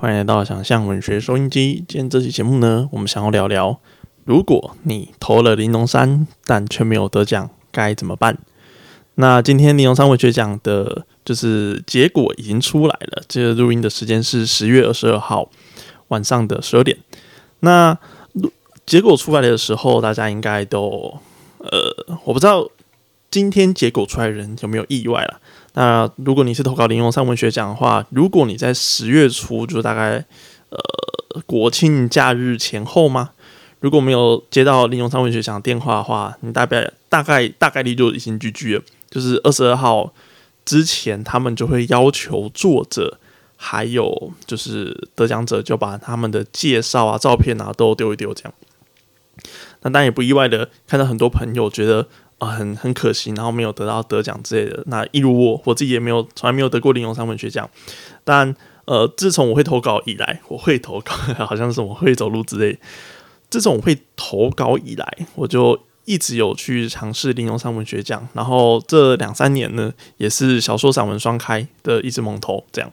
欢迎来到想象文学收音机。今天这期节目呢，我们想要聊聊，如果你投了玲珑山，但却没有得奖，该怎么办？那今天玲珑山文学奖的，就是结果已经出来了。这个录音的时间是十月二十二号晚上的十二点。那结果出来的时候，大家应该都，呃，我不知道今天结果出来的人有没有意外了。那如果你是投稿玲珑山文学奖的话，如果你在十月初，就是大概呃国庆假日前后吗？如果没有接到玲珑山文学奖电话的话，你大概大概大概率就已经 GG 了。就是二十二号之前，他们就会要求作者还有就是得奖者，就把他们的介绍啊、照片啊都丢一丢，这样。那当然也不意外的，看到很多朋友觉得。啊，很很可惜，然后没有得到得奖之类的。那一如我，我自己也没有从来没有得过玲珑山文学奖。但呃，自从我会投稿以来，我会投稿，好像是我会走路之类。自从我会投稿以来，我就一直有去尝试玲珑山文学奖。然后这两三年呢，也是小说散文双开的一直猛投这样。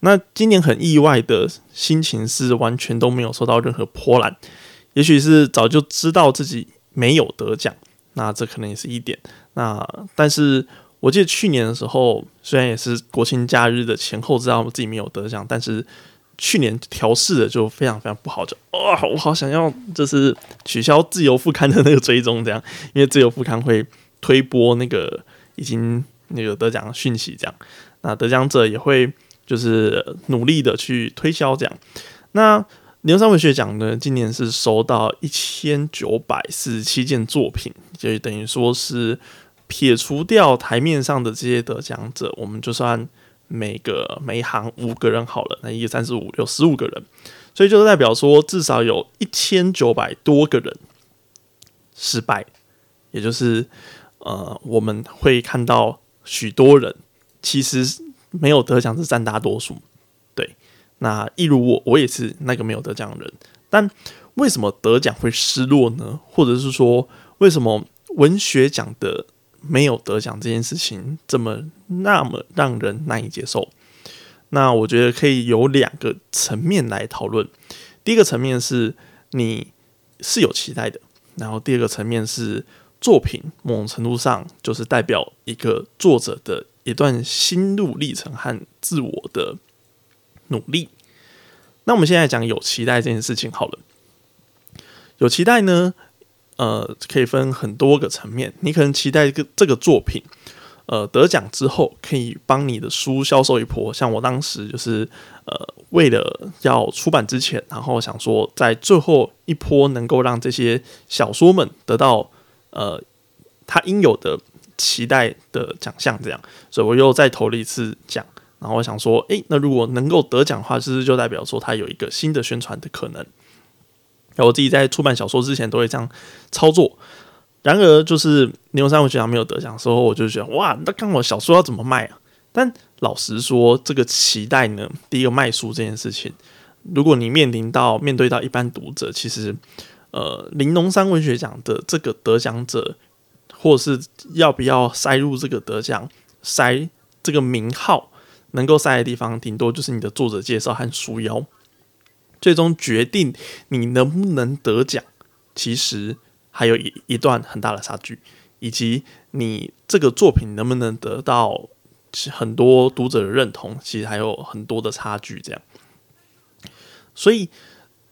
那今年很意外的心情是完全都没有受到任何波澜，也许是早就知道自己没有得奖。那这可能也是一点。那但是我记得去年的时候，虽然也是国庆假日的前后，知道自己没有得奖，但是去年调试的就非常非常不好，就哇，我好想要就是取消自由副刊的那个追踪，这样，因为自由副刊会推播那个已经那个得奖讯息，这样，那得奖者也会就是努力的去推销这样，那。牛山文学奖呢，今年是收到一千九百四十七件作品，就等于说是撇除掉台面上的这些得奖者，我们就算每个每行五个人好了，那一三十五有十五个人，所以就代表说至少有一千九百多个人失败，也就是呃，我们会看到许多人其实没有得奖是占大多数。那一如我，我也是那个没有得奖的人。但为什么得奖会失落呢？或者是说，为什么文学奖的没有得奖这件事情这么那么让人难以接受？那我觉得可以有两个层面来讨论。第一个层面是你是有期待的，然后第二个层面是作品某种程度上就是代表一个作者的一段心路历程和自我的。努力。那我们现在讲有期待这件事情好了。有期待呢，呃，可以分很多个层面。你可能期待这个这个作品，呃，得奖之后可以帮你的书销售一波。像我当时就是，呃，为了要出版之前，然后想说在最后一波能够让这些小说们得到呃他应有的期待的奖项，这样，所以我又再投了一次奖。然后我想说，诶，那如果能够得奖的话，其实就代表说他有一个新的宣传的可能。我自己在出版小说之前都会这样操作。然而，就是牛山文学奖没有得奖的时候，我就觉得哇，那看我小说要怎么卖啊？但老实说，这个期待呢，第一个卖书这件事情，如果你面临到面对到一般读者，其实呃，玲珑山文学奖的这个得奖者，或是要不要塞入这个得奖塞这个名号。能够塞的地方，顶多就是你的作者介绍和书腰。最终决定你能不能得奖，其实还有一一段很大的差距，以及你这个作品能不能得到很多读者的认同，其实还有很多的差距。这样，所以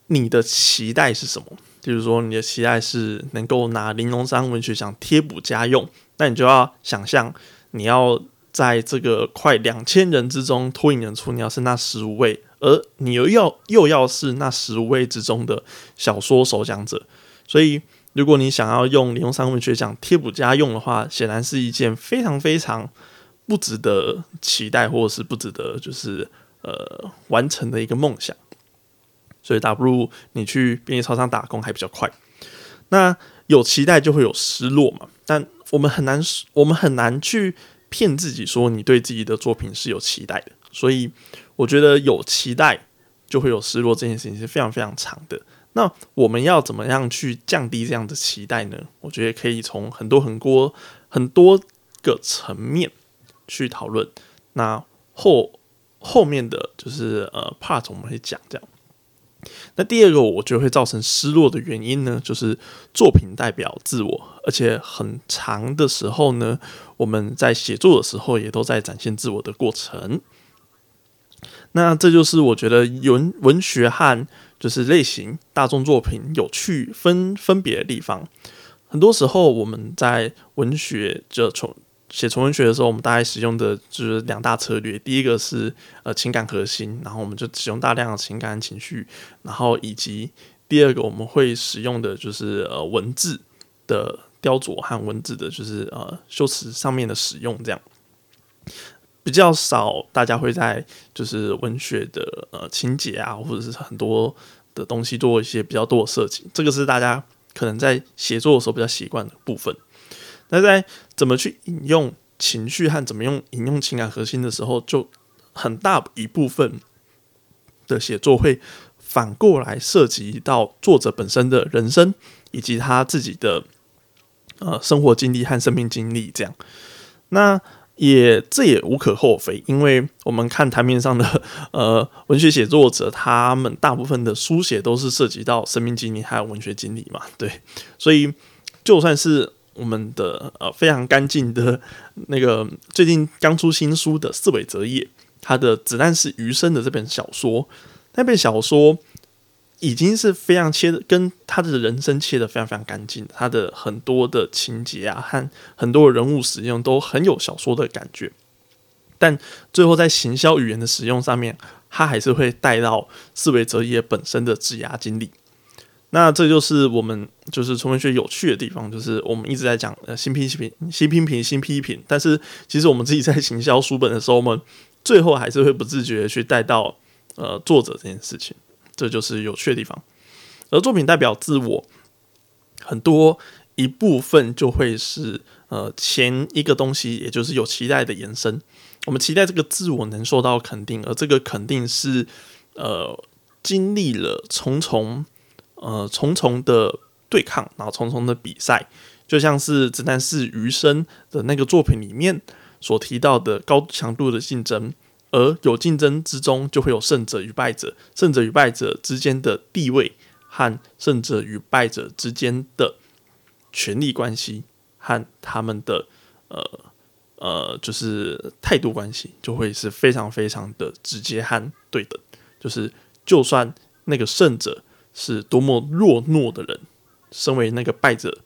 你的期待是什么？就是说，你的期待是能够拿玲珑山文学奖贴补家用，那你就要想象你要。在这个快两千人之中脱颖而出，你要是那十五位，而你又要又要是那十五位之中的小说首奖者，所以如果你想要用玲珑山文学奖贴补家用的话，显然是一件非常非常不值得期待，或者是不值得就是呃完成的一个梦想。所以，倒不如你去便利超商打工还比较快。那有期待就会有失落嘛？但我们很难，我们很难去。骗自己说你对自己的作品是有期待的，所以我觉得有期待就会有失落这件事情是非常非常长的。那我们要怎么样去降低这样的期待呢？我觉得可以从很多很多很多个层面去讨论。那后后面的就是呃 part 我们会讲这样。那第二个我觉得会造成失落的原因呢，就是作品代表自我，而且很长的时候呢，我们在写作的时候也都在展现自我的过程。那这就是我觉得文文学和就是类型大众作品有趣分分别的地方。很多时候我们在文学就从写纯文学的时候，我们大概使用的就是两大策略。第一个是呃情感核心，然后我们就使用大量的情感情绪，然后以及第二个我们会使用的就是呃文字的雕琢和文字的就是呃修辞上面的使用，这样比较少。大家会在就是文学的呃情节啊，或者是很多的东西做一些比较多的设计，这个是大家可能在写作的时候比较习惯的部分。那在怎么去引用情绪和怎么用引用情感核心的时候，就很大一部分的写作会反过来涉及到作者本身的人生以及他自己的呃生活经历和生命经历。这样，那也这也无可厚非，因为我们看台面上的呃文学写作者，他们大部分的书写都是涉及到生命经历还有文学经历嘛，对，所以就算是。我们的呃非常干净的那个最近刚出新书的四尾哲也，他的《子弹是余生》的这本小说，那本小说已经是非常切的，跟他的人生切的非常非常干净，他的很多的情节啊和很多人物使用都很有小说的感觉，但最后在行销语言的使用上面，他还是会带到四尾哲也本身的质押经历。那这就是我们就是纯文学有趣的地方，就是我们一直在讲呃新批评、新批评、新批评，但是其实我们自己在行销书本的时候，我们最后还是会不自觉的去带到呃作者这件事情，这就是有趣的地方。而作品代表自我，很多一部分就会是呃前一个东西，也就是有期待的延伸。我们期待这个自我能受到肯定，而这个肯定是呃经历了重重。呃，重重的对抗，然后重重的比赛，就像是《子弹是余生》的那个作品里面所提到的高强度的竞争，而有竞争之中就会有胜者与败者，胜者与败者之间的地位和胜者与败者之间的权力关系和他们的呃呃就是态度关系，就会是非常非常的直接和对等，就是就算那个胜者。是多么弱懦的人，身为那个败者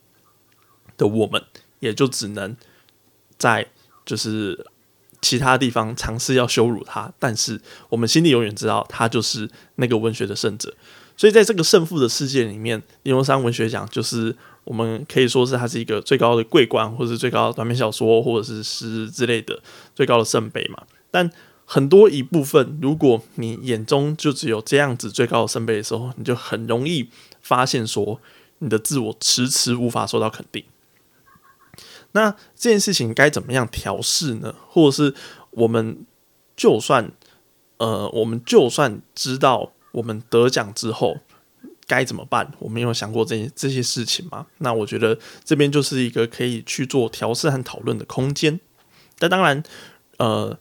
的我们，也就只能在就是其他地方尝试要羞辱他，但是我们心里永远知道他就是那个文学的胜者。所以在这个胜负的世界里面，林荣山文学奖就是我们可以说是它是一个最高的桂冠，或者是最高短篇小说，或者是诗之类的最高的圣杯嘛。但很多一部分，如果你眼中就只有这样子最高的圣杯的时候，你就很容易发现说你的自我迟迟无法受到肯定。那这件事情该怎么样调试呢？或者是我们就算呃，我们就算知道我们得奖之后该怎么办，我们有想过这些这些事情吗？那我觉得这边就是一个可以去做调试和讨论的空间。但当然，呃。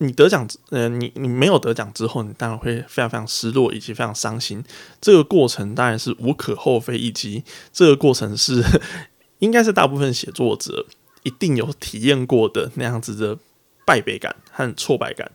你得奖，呃，你你没有得奖之后，你当然会非常非常失落，以及非常伤心。这个过程当然是无可厚非，以及这个过程是 应该是大部分写作者一定有体验过的那样子的败北感和挫败感。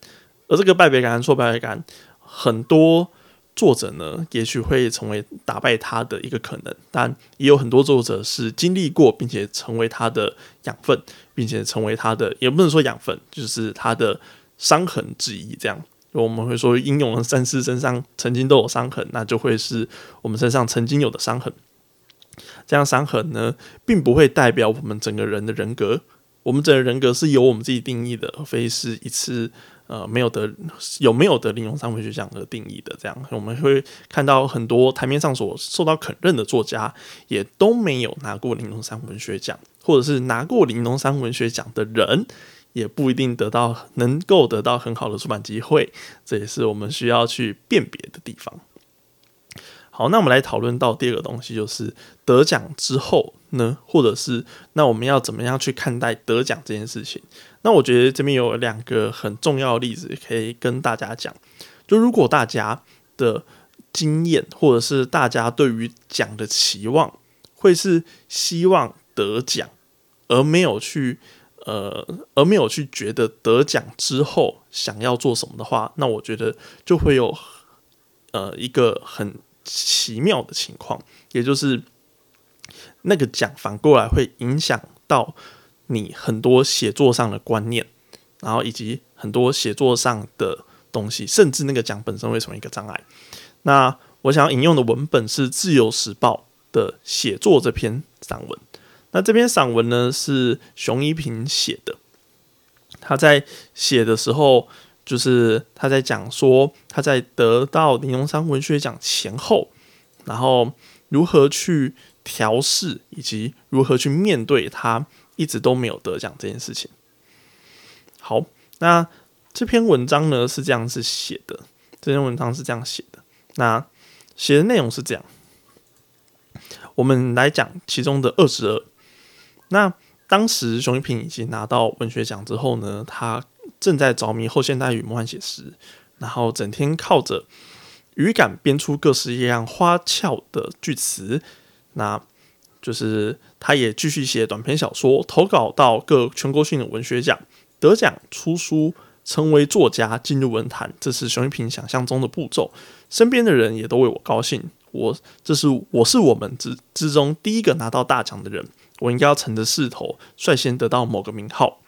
而这个败北感和挫败感，很多作者呢，也许会成为打败他的一个可能，但也有很多作者是经历过，并且成为他的养分，并且成为他的，也不能说养分，就是他的。伤痕之一，这样我们会说，英勇的战士身上曾经都有伤痕，那就会是我们身上曾经有的伤痕。这样伤痕呢，并不会代表我们整个人的人格，我们整个人格是由我们自己定义的，而非是一次呃没有得有没有得玲珑三文学奖而定义的。这样我们会看到很多台面上所受到肯认的作家，也都没有拿过玲珑三文学奖，或者是拿过玲珑三文学奖的人。也不一定得到能够得到很好的出版机会，这也是我们需要去辨别的地方。好，那我们来讨论到第二个东西，就是得奖之后呢，或者是那我们要怎么样去看待得奖这件事情？那我觉得这边有两个很重要的例子可以跟大家讲。就如果大家的经验，或者是大家对于奖的期望，会是希望得奖，而没有去呃，而没有去觉得得奖之后想要做什么的话，那我觉得就会有呃一个很奇妙的情况，也就是那个奖反过来会影响到你很多写作上的观念，然后以及很多写作上的。东西，甚至那个奖本身会成为一个障碍。那我想要引用的文本是《自由时报》的写作这篇散文。那这篇散文呢是熊一平写的。他在写的时候，就是他在讲说他在得到林荣山文学奖前后，然后如何去调试，以及如何去面对他一直都没有得奖这件事情。好，那。这篇文章呢是这样子写的，这篇文章是这样写的。那写的内容是这样，我们来讲其中的二十二。那当时熊一平已经拿到文学奖之后呢，他正在着迷后现代与魔幻写实，然后整天靠着语感编出各式各样花俏的句词。那就是他也继续写短篇小说，投稿到各全国性的文学奖，得奖出书。成为作家，进入文坛，这是熊一平想象中的步骤。身边的人也都为我高兴。我这是我是我们之之中第一个拿到大奖的人。我应该要乘着势头，率先得到某个名号。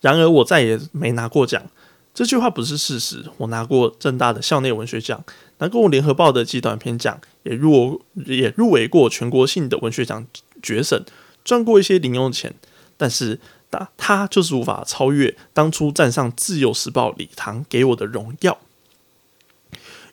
然而，我再也没拿过奖。这句话不是事实。我拿过正大的校内文学奖，拿过联合报的极短篇奖，也入也入围过全国性的文学奖决审，赚过一些零用钱。但是。他他就是无法超越当初站上《自由时报》礼堂给我的荣耀。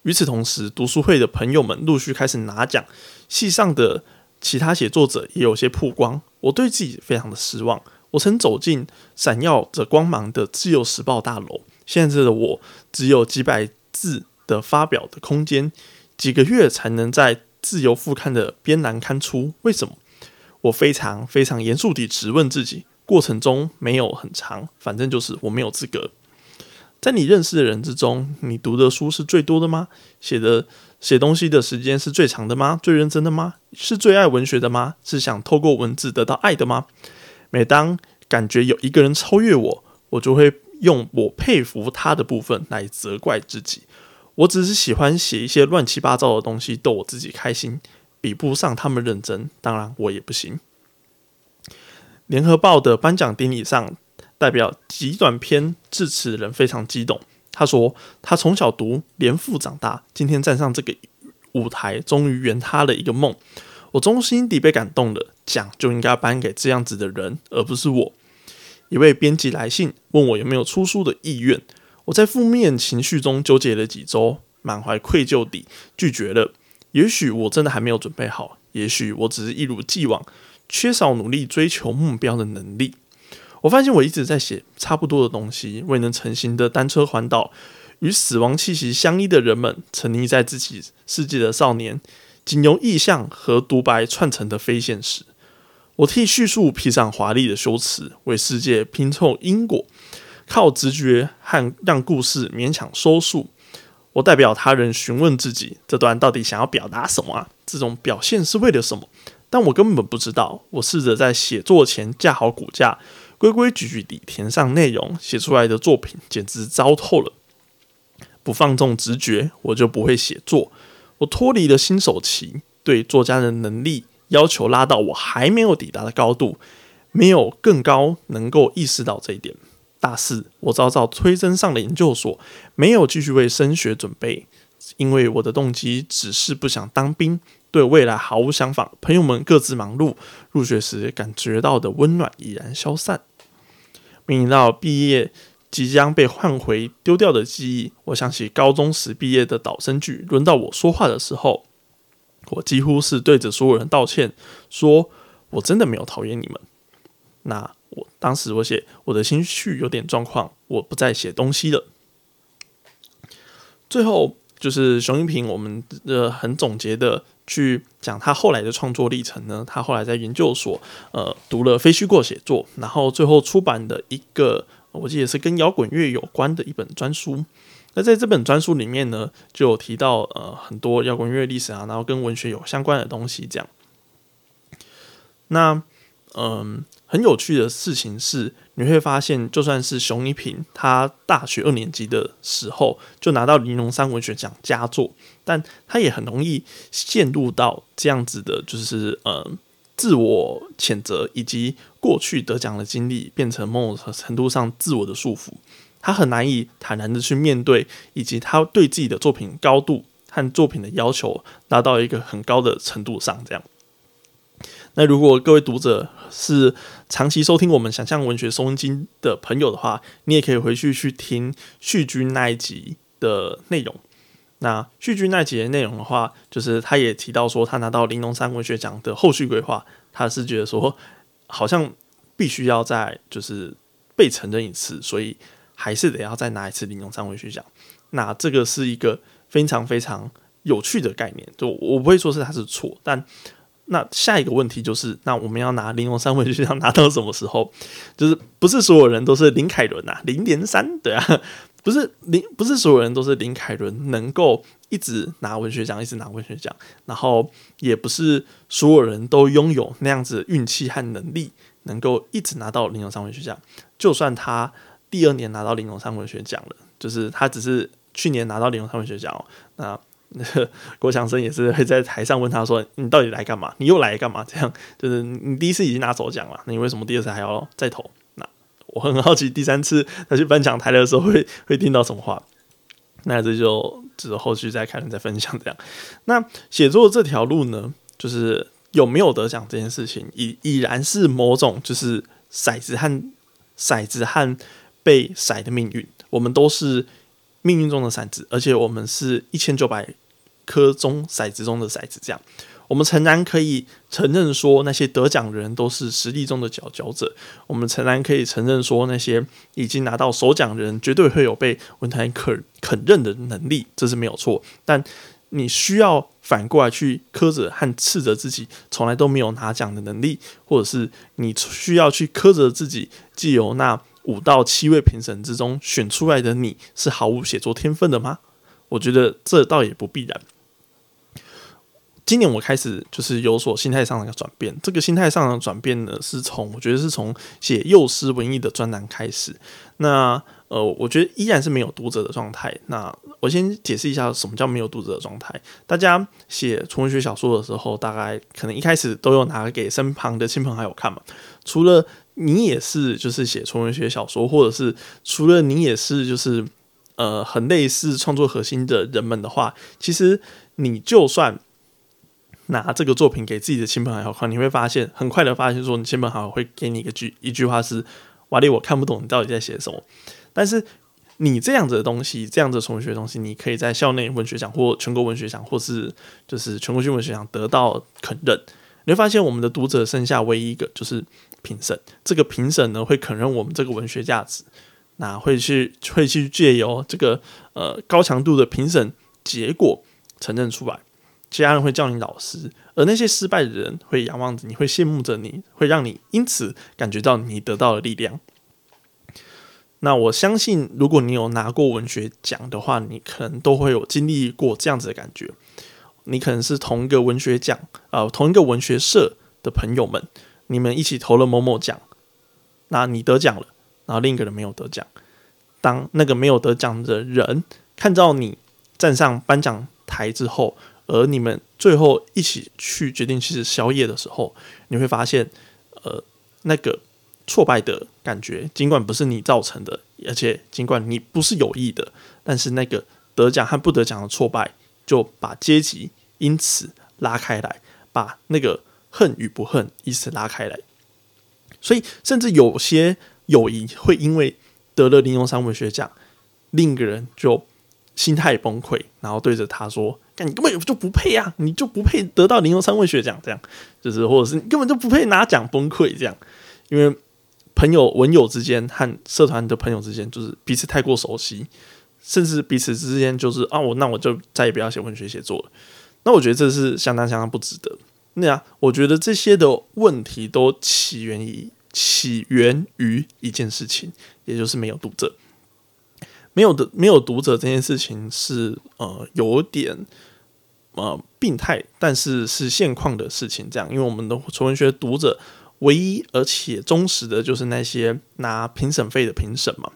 与此同时，读书会的朋友们陆续开始拿奖，系上的其他写作者也有些曝光。我对自己非常的失望。我曾走进闪耀着光芒的《自由时报》大楼，现在的我只有几百字的发表的空间，几个月才能在《自由副刊》的编栏刊出。为什么？我非常非常严肃地质问自己。过程中没有很长，反正就是我没有资格。在你认识的人之中，你读的书是最多的吗？写的写东西的时间是最长的吗？最认真的吗？是最爱文学的吗？是想透过文字得到爱的吗？每当感觉有一个人超越我，我就会用我佩服他的部分来责怪自己。我只是喜欢写一些乱七八糟的东西逗我自己开心，比不上他们认真。当然，我也不行。联合报的颁奖典礼上，代表极短篇致辞的人非常激动。他说：“他从小读《连复》长大，今天站上这个舞台，终于圆他的一个梦。我衷心地被感动了。奖就应该颁给这样子的人，而不是我。”一位编辑来信问我有没有出书的意愿。我在负面情绪中纠结了几周，满怀愧疚地拒绝了。也许我真的还没有准备好，也许我只是一如既往。缺少努力追求目标的能力。我发现我一直在写差不多的东西，未能成型的单车环岛，与死亡气息相依的人们，沉溺在自己世界的少年，仅由意象和独白串成的非现实。我替叙述披上华丽的修辞，为世界拼凑因果，靠直觉和让故事勉强收束。我代表他人询问自己：这段到底想要表达什么啊？这种表现是为了什么？但我根本不知道，我试着在写作前架好骨架，规规矩矩地填上内容，写出来的作品简直糟透了。不放纵直觉，我就不会写作。我脱离了新手期，对作家的能力要求拉到我还没有抵达的高度，没有更高能够意识到这一点。大四，我早早推甄上了研究所，没有继续为升学准备，因为我的动机只是不想当兵。对未来毫无想法，朋友们各自忙碌。入学时感觉到的温暖已然消散。面临到毕业即将被换回丢掉的记忆，我想起高中时毕业的导生剧。轮到我说话的时候，我几乎是对着所有人道歉，说我真的没有讨厌你们。那我当时我写我的情绪有点状况，我不再写东西了。最后。就是熊英平，我们呃很总结的去讲他后来的创作历程呢。他后来在研究所呃读了非虚构写作，然后最后出版的一个，我记得是跟摇滚乐有关的一本专书。那在这本专书里面呢，就有提到呃很多摇滚乐历史啊，然后跟文学有相关的东西这样。那嗯，很有趣的事情是，你会发现，就算是熊一平，他大学二年级的时候就拿到玲珑山文学奖佳作，但他也很容易陷入到这样子的，就是呃自我谴责以及过去得奖的经历变成某种程度上自我的束缚。他很难以坦然的去面对，以及他对自己的作品高度和作品的要求达到一个很高的程度上，这样。那如果各位读者是长期收听我们想象文学收音机的朋友的话，你也可以回去去听续君那一集的内容。那续君那一集的内容的话，就是他也提到说，他拿到玲珑山文学奖的后续规划，他是觉得说，好像必须要再就是被承认一次，所以还是得要再拿一次玲珑山文学奖。那这个是一个非常非常有趣的概念，就我不会说是他是错，但。那下一个问题就是，那我们要拿玲珑三文学奖拿到什么时候？就是不是所有人都是林凯伦呐，零连三对啊，不是林，不是所有人都是林凯伦能够一直拿文学奖，一直拿文学奖，然后也不是所有人都拥有那样子运气和能力，能够一直拿到玲珑三文学奖。就算他第二年拿到玲珑三文学奖了，就是他只是去年拿到玲珑三文学奖，那。那 郭强生也是会在台上问他说：“你到底来干嘛？你又来干嘛？”这样就是你第一次已经拿走奖了，你为什么第二次还要再投？那我很好奇，第三次他去颁奖台的时候会 会听到什么话？那这就只是后续再看再分享这样。那写作这条路呢，就是有没有得奖这件事情，已已然是某种就是骰子和骰子和被骰的命运，我们都是命运中的骰子，而且我们是一千九百。颗中骰子中的骰子，这样我们诚然可以承认说，那些得奖人都是实力中的佼佼者。我们诚然可以承认说，那些已经拿到首奖的人，绝对会有被文坛肯肯认的能力，这是没有错。但你需要反过来去苛责和斥责自己，从来都没有拿奖的能力，或者是你需要去苛责自己，既有那五到七位评审之中选出来的你是毫无写作天分的吗？我觉得这倒也不必然。今年我开始就是有所心态上的一个转变，这个心态上的转变呢，是从我觉得是从写幼师文艺的专栏开始。那呃，我觉得依然是没有读者的状态。那我先解释一下什么叫没有读者的状态。大家写纯文学小说的时候，大概可能一开始都有拿给身旁的亲朋好友看嘛。除了你也是就是写纯文学小说，或者是除了你也是就是呃很类似创作核心的人们的话，其实你就算。拿这个作品给自己的亲朋好友看，你会发现很快的发现说，你亲朋好友会给你一个句一句话是：“瓦力，我看不懂你到底在写什么。”但是你这样子的东西，这样子的文学东西，你可以在校内文学奖或全国文学奖，或是就是全国性文学奖得到肯认。你会发现，我们的读者剩下唯一一个就是评审。这个评审呢，会肯认我们这个文学价值，那会去会去借由这个呃高强度的评审结果承认出来。其他人会叫你老师，而那些失败的人会仰望着你，会羡慕着你，会让你因此感觉到你得到了力量。那我相信，如果你有拿过文学奖的话，你可能都会有经历过这样子的感觉。你可能是同一个文学奖啊，同一个文学社的朋友们，你们一起投了某某奖，那你得奖了，然后另一个人没有得奖。当那个没有得奖的人看到你站上颁奖台之后，而你们最后一起去决定去吃宵夜的时候，你会发现，呃，那个挫败的感觉，尽管不是你造成的，而且尽管你不是有意的，但是那个得奖和不得奖的挫败，就把阶级因此拉开来，把那个恨与不恨因此拉开来。所以，甚至有些友谊会因为得了林荣山文学奖，另一个人就心态崩溃，然后对着他说。你根本就不配啊！你就不配得到零用三位学奖，这样就是，或者是你根本就不配拿奖，崩溃这样。因为朋友、文友之间和社团的朋友之间，就是彼此太过熟悉，甚至彼此之间就是啊，我那我就再也不要写文学写作了。那我觉得这是相当相当不值得。那样，我觉得这些的问题都起源于起源于一件事情，也就是没有读者。没有的，没有读者这件事情是呃有点呃病态，但是是现况的事情。这样，因为我们的纯文学读者唯一而且忠实的就是那些拿评审费的评审嘛。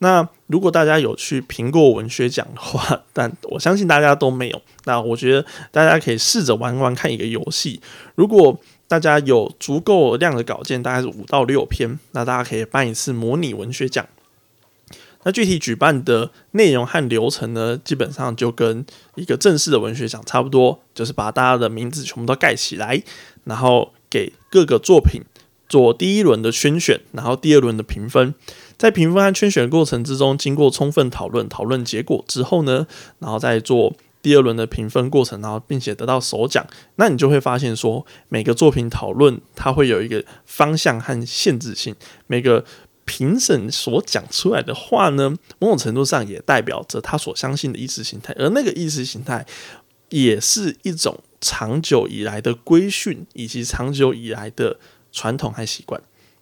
那如果大家有去评过文学奖的话，但我相信大家都没有。那我觉得大家可以试着玩玩看一个游戏。如果大家有足够量的稿件，大概是五到六篇，那大家可以办一次模拟文学奖。那具体举办的内容和流程呢，基本上就跟一个正式的文学奖差不多，就是把大家的名字全部都盖起来，然后给各个作品做第一轮的圈选，然后第二轮的评分。在评分和圈选过程之中，经过充分讨论、讨论结果之后呢，然后再做第二轮的评分过程，然后并且得到首奖，那你就会发现说，每个作品讨论它会有一个方向和限制性，每个评审所讲出来的话呢，某种程度上也代表着他所相信的意识形态，而那个意识形态也是一种长久以来的规训以及长久以来的传统和习惯。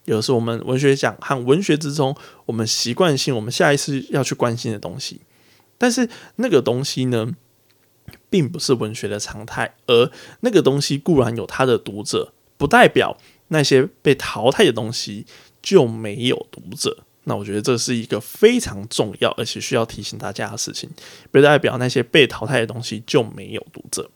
有的是我们文学奖和文学之中，我们习惯性我们下一次要去关心的东西，但是那个东西呢，并不是文学的常态，而那个东西固然有它的读者，不代表那些被淘汰的东西就没有读者。那我觉得这是一个非常重要而且需要提醒大家的事情，不代表那些被淘汰的东西就没有读者。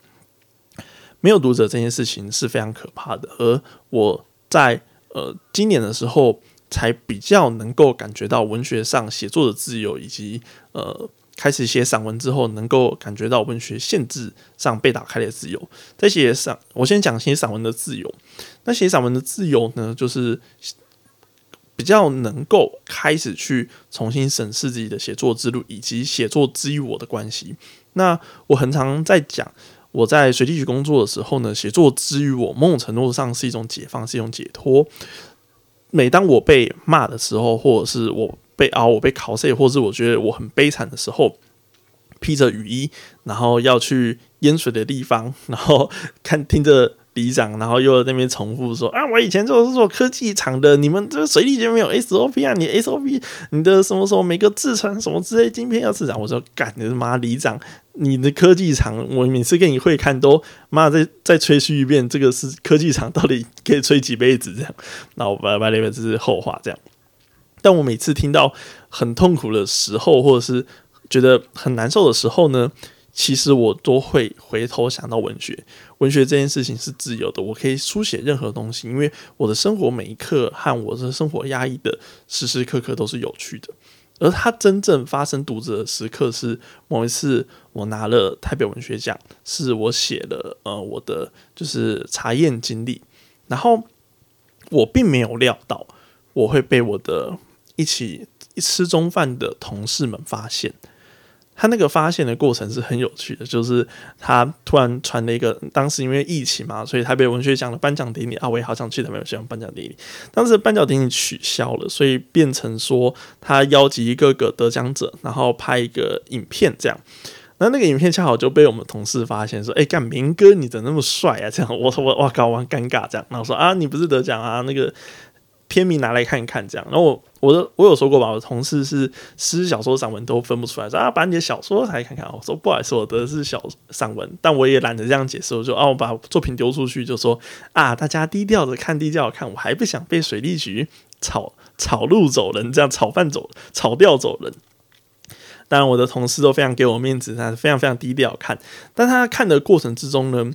没有读者这件事情是非常可怕的，而我在。呃，今年的时候才比较能够感觉到文学上写作的自由，以及呃开始写散文之后，能够感觉到文学限制上被打开的自由。在写散，我先讲写散文的自由。那写散文的自由呢，就是比较能够开始去重新审视自己的写作之路，以及写作之于我的关系。那我很常在讲。我在水利局工作的时候呢，写作之于我某种程度上是一种解放，是一种解脱。每当我被骂的时候，或者是我被熬，我被考试，或是我觉得我很悲惨的时候，披着雨衣，然后要去淹水的地方，然后看听着。里长，然后又在那边重复说：“啊，我以前做是做科技厂的，你们这水利就没有 SOP 啊？你 SOP，你的什么什么每个制成什么之类晶片要制长。”我说：“干你妈里长，你的科技厂，我每次跟你会看都妈再再吹嘘一遍，这个是科技厂，到底可以吹几辈子这样？那我拜拜那边这是后话这样。但我每次听到很痛苦的时候，或者是觉得很难受的时候呢？”其实我都会回头想到文学，文学这件事情是自由的，我可以书写任何东西，因为我的生活每一刻和我的生活压抑的时时刻刻都是有趣的。而它真正发生读者的时刻是某一次我拿了台北文学奖，是我写了呃我的就是查验经历，然后我并没有料到我会被我的一起吃中饭的同事们发现。他那个发现的过程是很有趣的，就是他突然传了一个，当时因为疫情嘛，所以台北文学奖的颁奖典礼啊，我也好想去台北文学奖颁奖典礼，当时颁奖典礼取消了，所以变成说他邀集一个个得奖者，然后拍一个影片这样，那那个影片恰好就被我们同事发现，说：“哎，干明哥你怎那么帅啊？”这样，我说：“我哇搞完尴尬这样。”然后说：“啊，你不是得奖啊？那个。”片名拿来看一看，这样。然后我我的我有说过吧，我的同事是诗小说散文都分不出来，说啊，把你的小说来看看。我说不好意思，我的是小散文，但我也懒得这样解释，我就啊，我把作品丢出去，就说啊，大家低调的看，低调看，我还不想被水利局炒炒路走人，这样炒饭走炒掉走人。当然，我的同事都非常给我面子，他非常非常低调看。但他看的过程之中呢，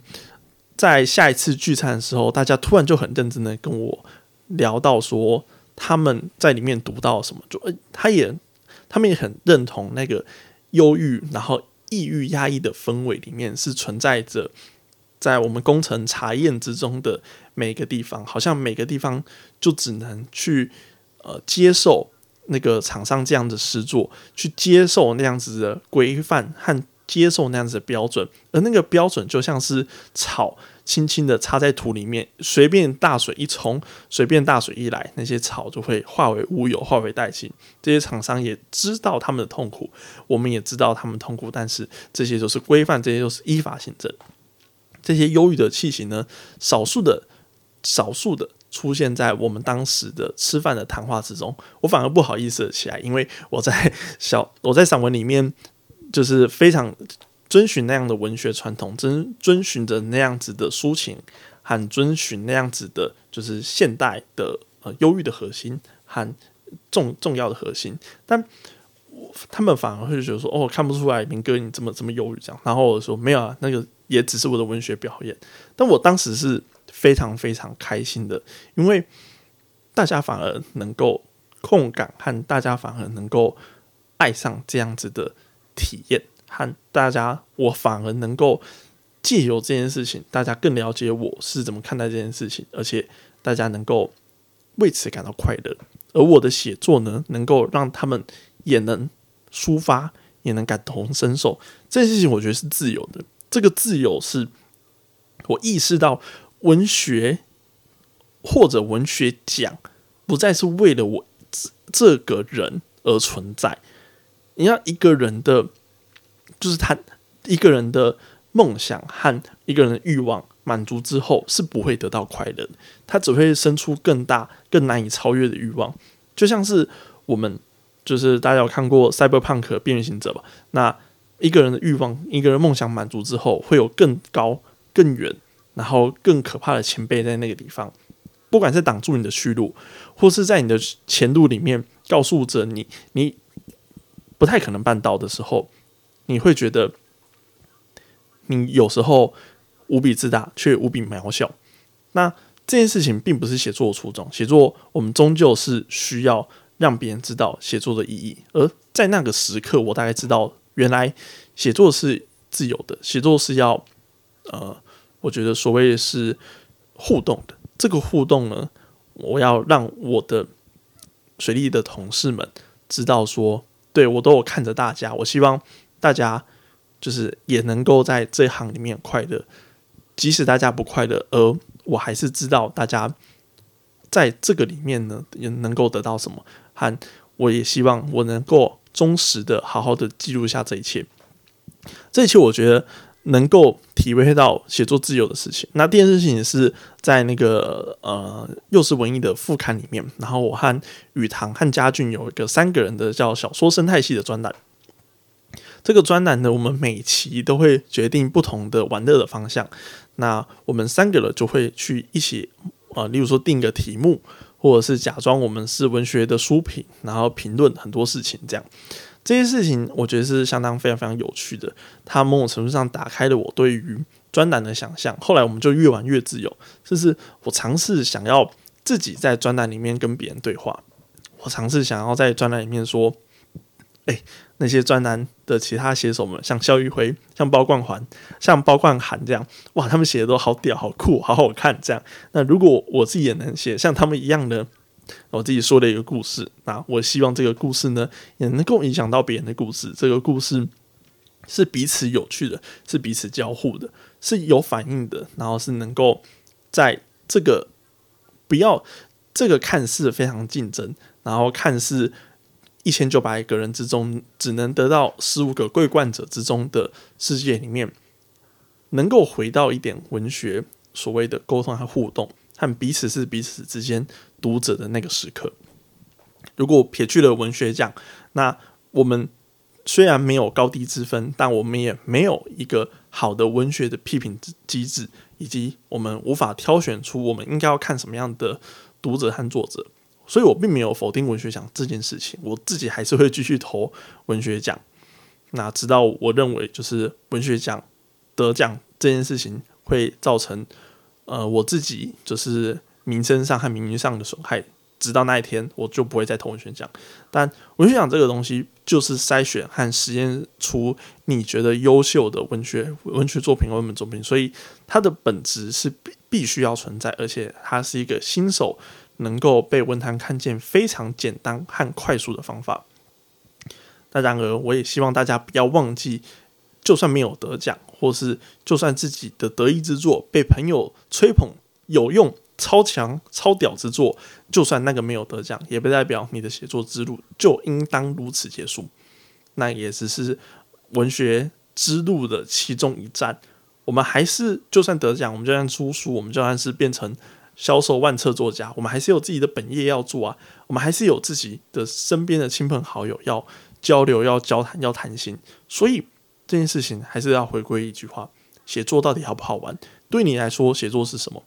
在下一次聚餐的时候，大家突然就很认真的跟我。聊到说他们在里面读到什么，就他也他们也很认同那个忧郁，然后抑郁压抑的氛围里面是存在着在我们工程查验之中的每个地方，好像每个地方就只能去呃接受那个厂商这样的施作，去接受那样子的规范和接受那样子的标准，而那个标准就像是草轻轻的插在土里面，随便大水一冲，随便大水一来，那些草就会化为乌有，化为殆尽。这些厂商也知道他们的痛苦，我们也知道他们痛苦，但是这些都是规范，这些都是依法行政。这些忧郁的气息呢，少数的、少数的出现在我们当时的吃饭的谈话之中，我反而不好意思起来，因为我在小我在散文里面。就是非常遵循那样的文学传统，遵遵循着那样子的抒情，和遵循那样子的，就是现代的呃忧郁的核心和重重要的核心。但我他们反而会觉得说，哦，看不出来明哥你这么这么忧郁这样。然后我说没有啊，那个也只是我的文学表演。但我当时是非常非常开心的，因为大家反而能够共感，和大家反而能够爱上这样子的。体验和大家，我反而能够借由这件事情，大家更了解我是怎么看待这件事情，而且大家能够为此感到快乐。而我的写作呢，能够让他们也能抒发，也能感同身受。这件事情，我觉得是自由的。这个自由是我意识到，文学或者文学奖不再是为了我这个人而存在。你要一个人的，就是他一个人的梦想和一个人的欲望满足之后，是不会得到快乐。他只会生出更大、更难以超越的欲望。就像是我们，就是大家有看过《Cyberpunk 边缘行者》吧？那一个人的欲望、一个人梦想满足之后，会有更高、更远，然后更可怕的前辈在那个地方，不管是挡住你的去路，或是在你的前路里面告诉着你，你。不太可能办到的时候，你会觉得你有时候无比自大，却无比渺小。那这件事情并不是写作的初衷。写作我们终究是需要让别人知道写作的意义。而在那个时刻，我大概知道，原来写作是自由的，写作是要呃，我觉得所谓是互动的。这个互动呢，我要让我的水利的同事们知道说。对我都有看着大家，我希望大家就是也能够在这行里面快乐，即使大家不快乐，而我还是知道大家在这个里面呢也能够得到什么，和我也希望我能够忠实的好好的记录下这一切，这一切我觉得。能够体会到写作自由的事情。那第二件事情是在那个呃幼师文艺的副刊里面，然后我和雨堂和家俊有一个三个人的叫小说生态系的专栏。这个专栏呢，我们每期都会决定不同的玩乐的方向。那我们三个人就会去一起啊，例如说定个题目，或者是假装我们是文学的书评，然后评论很多事情这样。这些事情我觉得是相当非常非常有趣的，它某种程度上打开了我对于专栏的想象。后来我们就越玩越自由，就是我尝试想要自己在专栏里面跟别人对话，我尝试想要在专栏里面说：“哎，那些专栏的其他写手们，像肖玉辉、像包冠环、像包冠涵这样，哇，他们写的都好屌、好酷、好好看。这样，那如果我自己也能写像他们一样的。”我自己说的一个故事，那我希望这个故事呢，也能够影响到别人的故事。这个故事是彼此有趣的，是彼此交互的，是有反应的，然后是能够在这个不要这个看似非常竞争，然后看似一千九百个人之中只能得到十五个桂冠者之中的世界里面，能够回到一点文学所谓的沟通和互动。和彼此是彼此之间读者的那个时刻。如果撇去了文学奖，那我们虽然没有高低之分，但我们也没有一个好的文学的批评机制，以及我们无法挑选出我们应该要看什么样的读者和作者。所以我并没有否定文学奖这件事情，我自己还是会继续投文学奖。那直到我认为，就是文学奖得奖这件事情会造成。呃，我自己就是名声上和名誉上的损害，直到那一天，我就不会再投文学奖。但文学奖这个东西，就是筛选和实验出你觉得优秀的文学文学作品、文本作品，所以它的本质是必必须要存在，而且它是一个新手能够被文坛看见非常简单和快速的方法。那然而，我也希望大家不要忘记。就算没有得奖，或是就算自己的得意之作被朋友吹捧有用、超强、超屌之作，就算那个没有得奖，也不代表你的写作之路就应当如此结束。那也只是文学之路的其中一站。我们还是就算得奖，我们就算出书，我们就算是变成销售万册作家，我们还是有自己的本业要做啊。我们还是有自己的身边的亲朋好友要交流、要交谈、要谈心。所以这件事情还是要回归一句话：写作到底好不好玩？对你来说，写作是什么？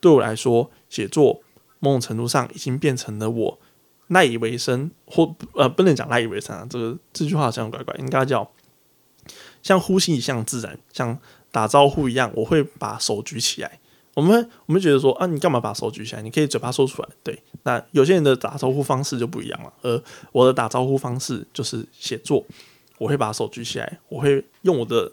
对我来说，写作某种程度上已经变成了我赖以为生，或呃，不能讲赖以为生啊。这个这句话好像怪怪，应该叫像呼吸一样自然，像。打招呼一样，我会把手举起来。我们我们觉得说啊，你干嘛把手举起来？你可以嘴巴说出来。对，那有些人的打招呼方式就不一样了。而我的打招呼方式就是写作，我会把手举起来，我会用我的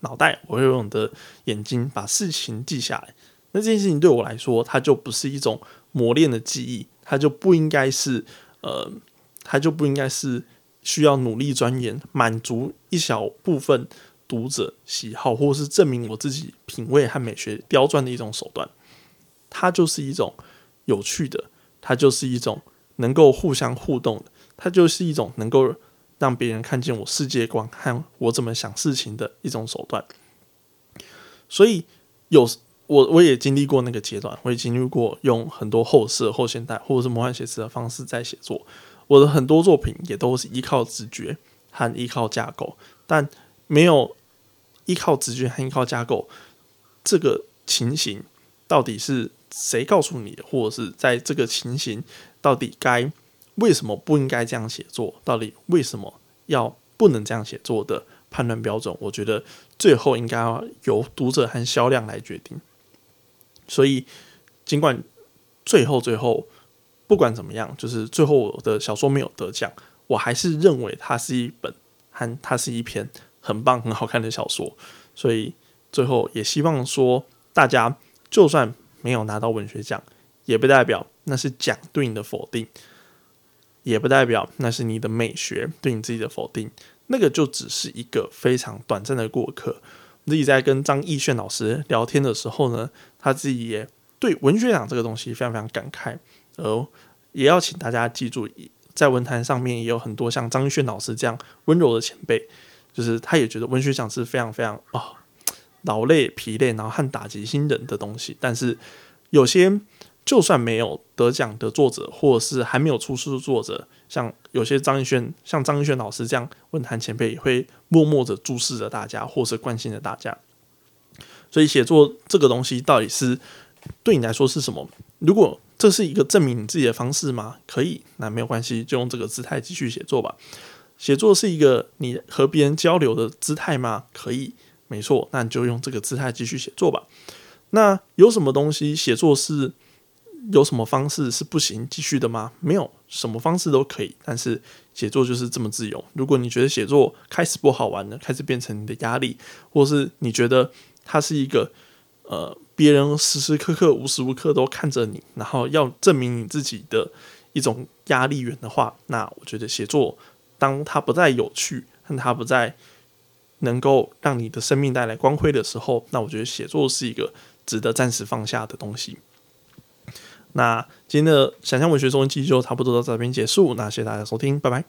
脑袋，我会用我的眼睛把事情记下来。那这件事情对我来说，它就不是一种磨练的记忆，它就不应该是呃，它就不应该是需要努力钻研，满足一小部分。读者喜好，或是证明我自己品味和美学刁钻的一种手段，它就是一种有趣的，它就是一种能够互相互动的，它就是一种能够让别人看见我世界观和我怎么想事情的一种手段。所以有我我也经历过那个阶段，我也经历过用很多后设、后现代或者是魔幻写实的方式在写作。我的很多作品也都是依靠直觉和依靠架构，但没有。依靠直觉和依靠架构，这个情形到底是谁告诉你的？或者是在这个情形到底该为什么不应该这样写作？到底为什么要不能这样写作的判断标准？我觉得最后应该要由读者和销量来决定。所以，尽管最后最后不管怎么样，就是最后我的小说没有得奖，我还是认为它是一本和它是一篇。很棒、很好看的小说，所以最后也希望说，大家就算没有拿到文学奖，也不代表那是奖对你的否定，也不代表那是你的美学对你自己的否定，那个就只是一个非常短暂的过客。自己在跟张艺炫老师聊天的时候呢，他自己也对文学奖这个东西非常非常感慨，而也要请大家记住，在文坛上面也有很多像张艺炫老师这样温柔的前辈。就是他也觉得文学奖是非常非常哦劳累疲累，然后和打击新人的东西。但是有些就算没有得奖的作者，或者是还没有出书的作者，像有些张艺轩，像张艺轩老师这样文坛前辈，也会默默的注视着大家，或是关心着大家。所以写作这个东西到底是对你来说是什么？如果这是一个证明你自己的方式吗？可以，那没有关系，就用这个姿态继续写作吧。写作是一个你和别人交流的姿态吗？可以，没错，那你就用这个姿态继续写作吧。那有什么东西写作是有什么方式是不行继续的吗？没有什么方式都可以，但是写作就是这么自由。如果你觉得写作开始不好玩了，开始变成你的压力，或是你觉得它是一个呃别人时时刻刻无时无刻都看着你，然后要证明你自己的一种压力源的话，那我觉得写作。当它不再有趣，和它不再能够让你的生命带来光辉的时候，那我觉得写作是一个值得暂时放下的东西。那今天的想象文学中文记就差不多到这边结束，那谢谢大家收听，拜拜。